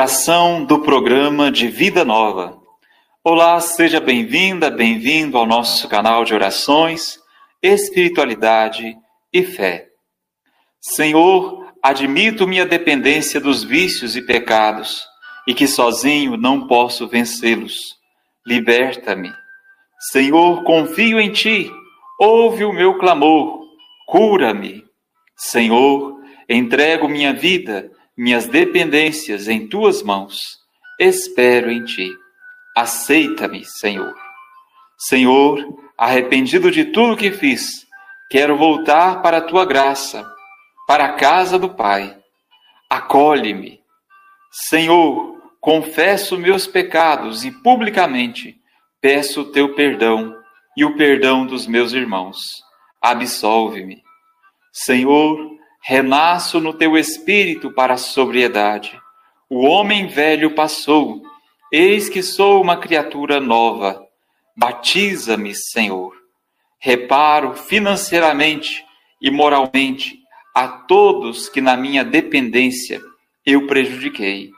Oração do programa de Vida Nova. Olá, seja bem-vinda, bem-vindo ao nosso canal de orações, espiritualidade e fé. Senhor, admito minha dependência dos vícios e pecados e que sozinho não posso vencê-los. Liberta-me. Senhor, confio em ti. Ouve o meu clamor. Cura-me. Senhor, entrego minha vida, minhas dependências em tuas mãos. Espero em ti. Aceita-me, Senhor. Senhor, arrependido de tudo que fiz, quero voltar para a tua graça, para a casa do Pai. Acolhe-me. Senhor, confesso meus pecados e publicamente peço o teu perdão e o perdão dos meus irmãos. Absolve-me. Senhor, renasço no teu espírito para a sobriedade. O homem velho passou Eis que sou uma criatura nova. Batiza-me, Senhor. Reparo financeiramente e moralmente a todos que na minha dependência eu prejudiquei.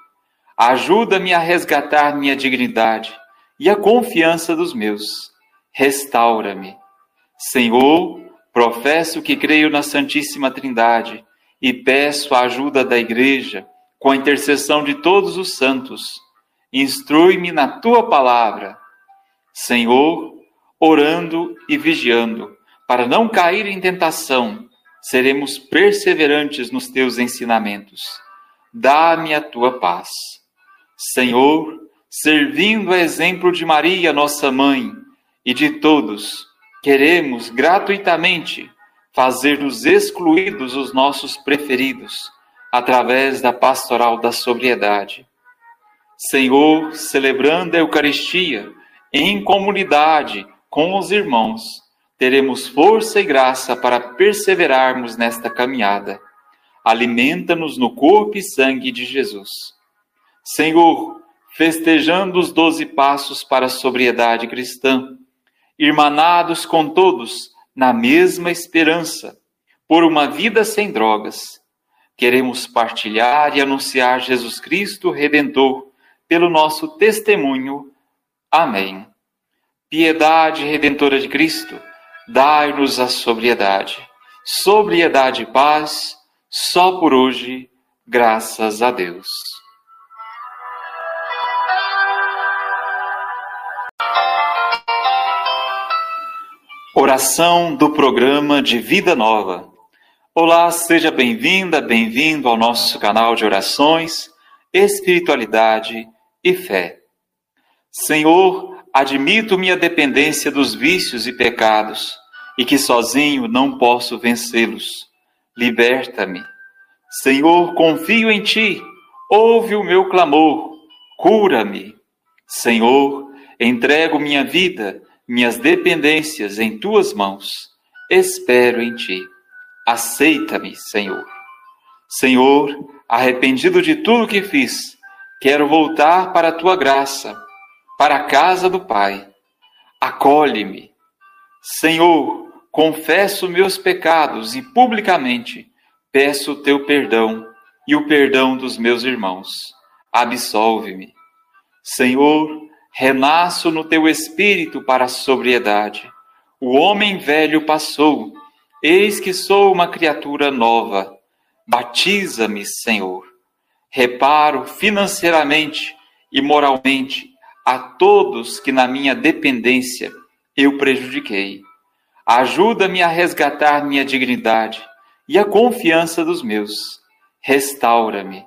Ajuda-me a resgatar minha dignidade e a confiança dos meus. Restaura-me. Senhor, professo que creio na Santíssima Trindade e peço a ajuda da Igreja com a intercessão de todos os santos Instrui-me na tua palavra, Senhor, orando e vigiando, para não cair em tentação, seremos perseverantes nos teus ensinamentos. Dá-me a tua paz. Senhor, servindo a exemplo de Maria, nossa mãe, e de todos, queremos gratuitamente fazer dos excluídos os nossos preferidos, através da pastoral da sobriedade. Senhor, celebrando a Eucaristia em comunidade com os irmãos, teremos força e graça para perseverarmos nesta caminhada. Alimenta-nos no corpo e sangue de Jesus. Senhor, festejando os doze passos para a sobriedade cristã, irmanados com todos na mesma esperança, por uma vida sem drogas, queremos partilhar e anunciar Jesus Cristo Redentor pelo nosso testemunho. Amém. Piedade redentora de Cristo, dai-nos a sobriedade. Sobriedade e paz, só por hoje, graças a Deus. Oração do programa de Vida Nova. Olá, seja bem-vinda, bem-vindo ao nosso canal de orações, espiritualidade e fé. Senhor, admito minha dependência dos vícios e pecados e que sozinho não posso vencê-los. Liberta-me. Senhor, confio em ti. Ouve o meu clamor. Cura-me. Senhor, entrego minha vida, minhas dependências em tuas mãos. Espero em ti. Aceita-me, Senhor. Senhor, arrependido de tudo que fiz, Quero voltar para a tua graça, para a casa do Pai. Acolhe-me. Senhor, confesso meus pecados e publicamente peço o teu perdão e o perdão dos meus irmãos. Absolve-me. Senhor, renasço no teu espírito para a sobriedade. O homem velho passou, eis que sou uma criatura nova. Batiza-me, Senhor reparo financeiramente e moralmente a todos que na minha dependência eu prejudiquei. Ajuda-me a resgatar minha dignidade e a confiança dos meus. Restaura-me.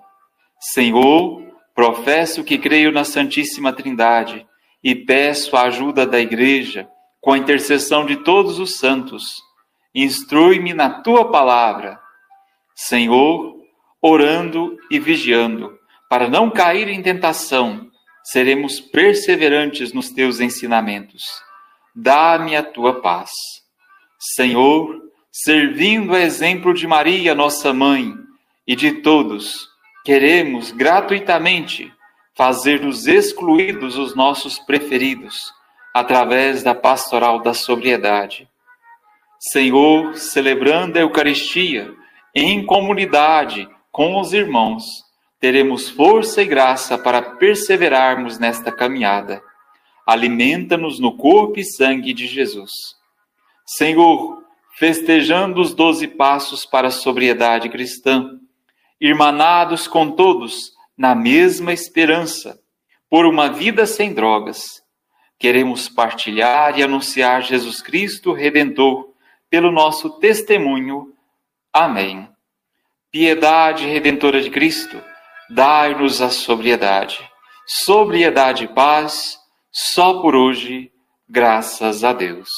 Senhor, professo que creio na Santíssima Trindade e peço a ajuda da Igreja com a intercessão de todos os santos. Instrui-me na tua palavra. Senhor, orando e vigiando, para não cair em tentação, seremos perseverantes nos teus ensinamentos. Dá-me a tua paz. Senhor, servindo a exemplo de Maria, nossa mãe, e de todos, queremos gratuitamente fazer dos excluídos os nossos preferidos, através da pastoral da sobriedade. Senhor, celebrando a Eucaristia em comunidade, com os irmãos, teremos força e graça para perseverarmos nesta caminhada. Alimenta-nos no corpo e sangue de Jesus. Senhor, festejando os doze passos para a sobriedade cristã, irmanados com todos na mesma esperança, por uma vida sem drogas, queremos partilhar e anunciar Jesus Cristo Redentor pelo nosso testemunho. Amém. Piedade redentora de Cristo, dai-nos a sobriedade. Sobriedade e paz, só por hoje, graças a Deus.